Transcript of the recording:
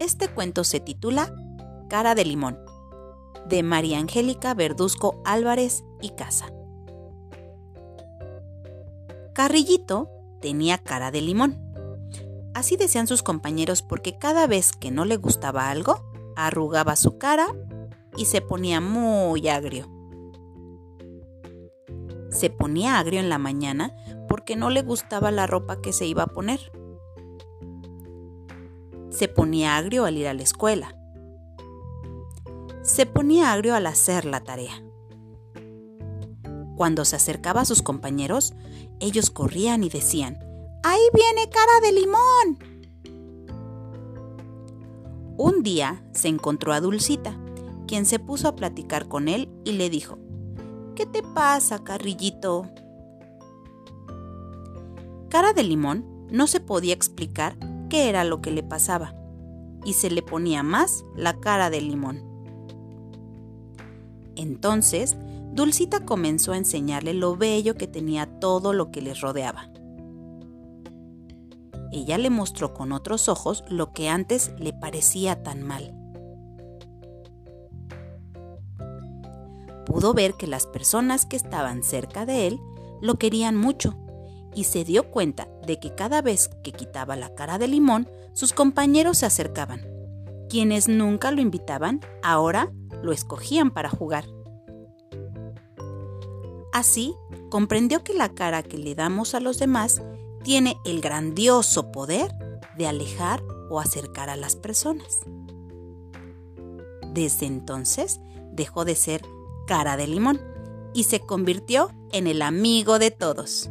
Este cuento se titula Cara de Limón, de María Angélica Verduzco Álvarez y Casa. Carrillito tenía cara de limón. Así decían sus compañeros porque cada vez que no le gustaba algo, arrugaba su cara y se ponía muy agrio. Se ponía agrio en la mañana porque no le gustaba la ropa que se iba a poner. Se ponía agrio al ir a la escuela. Se ponía agrio al hacer la tarea. Cuando se acercaba a sus compañeros, ellos corrían y decían, ¡Ahí viene cara de limón! Un día se encontró a Dulcita, quien se puso a platicar con él y le dijo, ¿Qué te pasa, carrillito? Cara de limón no se podía explicar qué era lo que le pasaba, y se le ponía más la cara de limón. Entonces, Dulcita comenzó a enseñarle lo bello que tenía todo lo que les rodeaba. Ella le mostró con otros ojos lo que antes le parecía tan mal. Pudo ver que las personas que estaban cerca de él lo querían mucho y se dio cuenta de que cada vez que quitaba la cara de limón, sus compañeros se acercaban. Quienes nunca lo invitaban, ahora lo escogían para jugar. Así, comprendió que la cara que le damos a los demás tiene el grandioso poder de alejar o acercar a las personas. Desde entonces dejó de ser cara de limón y se convirtió en el amigo de todos.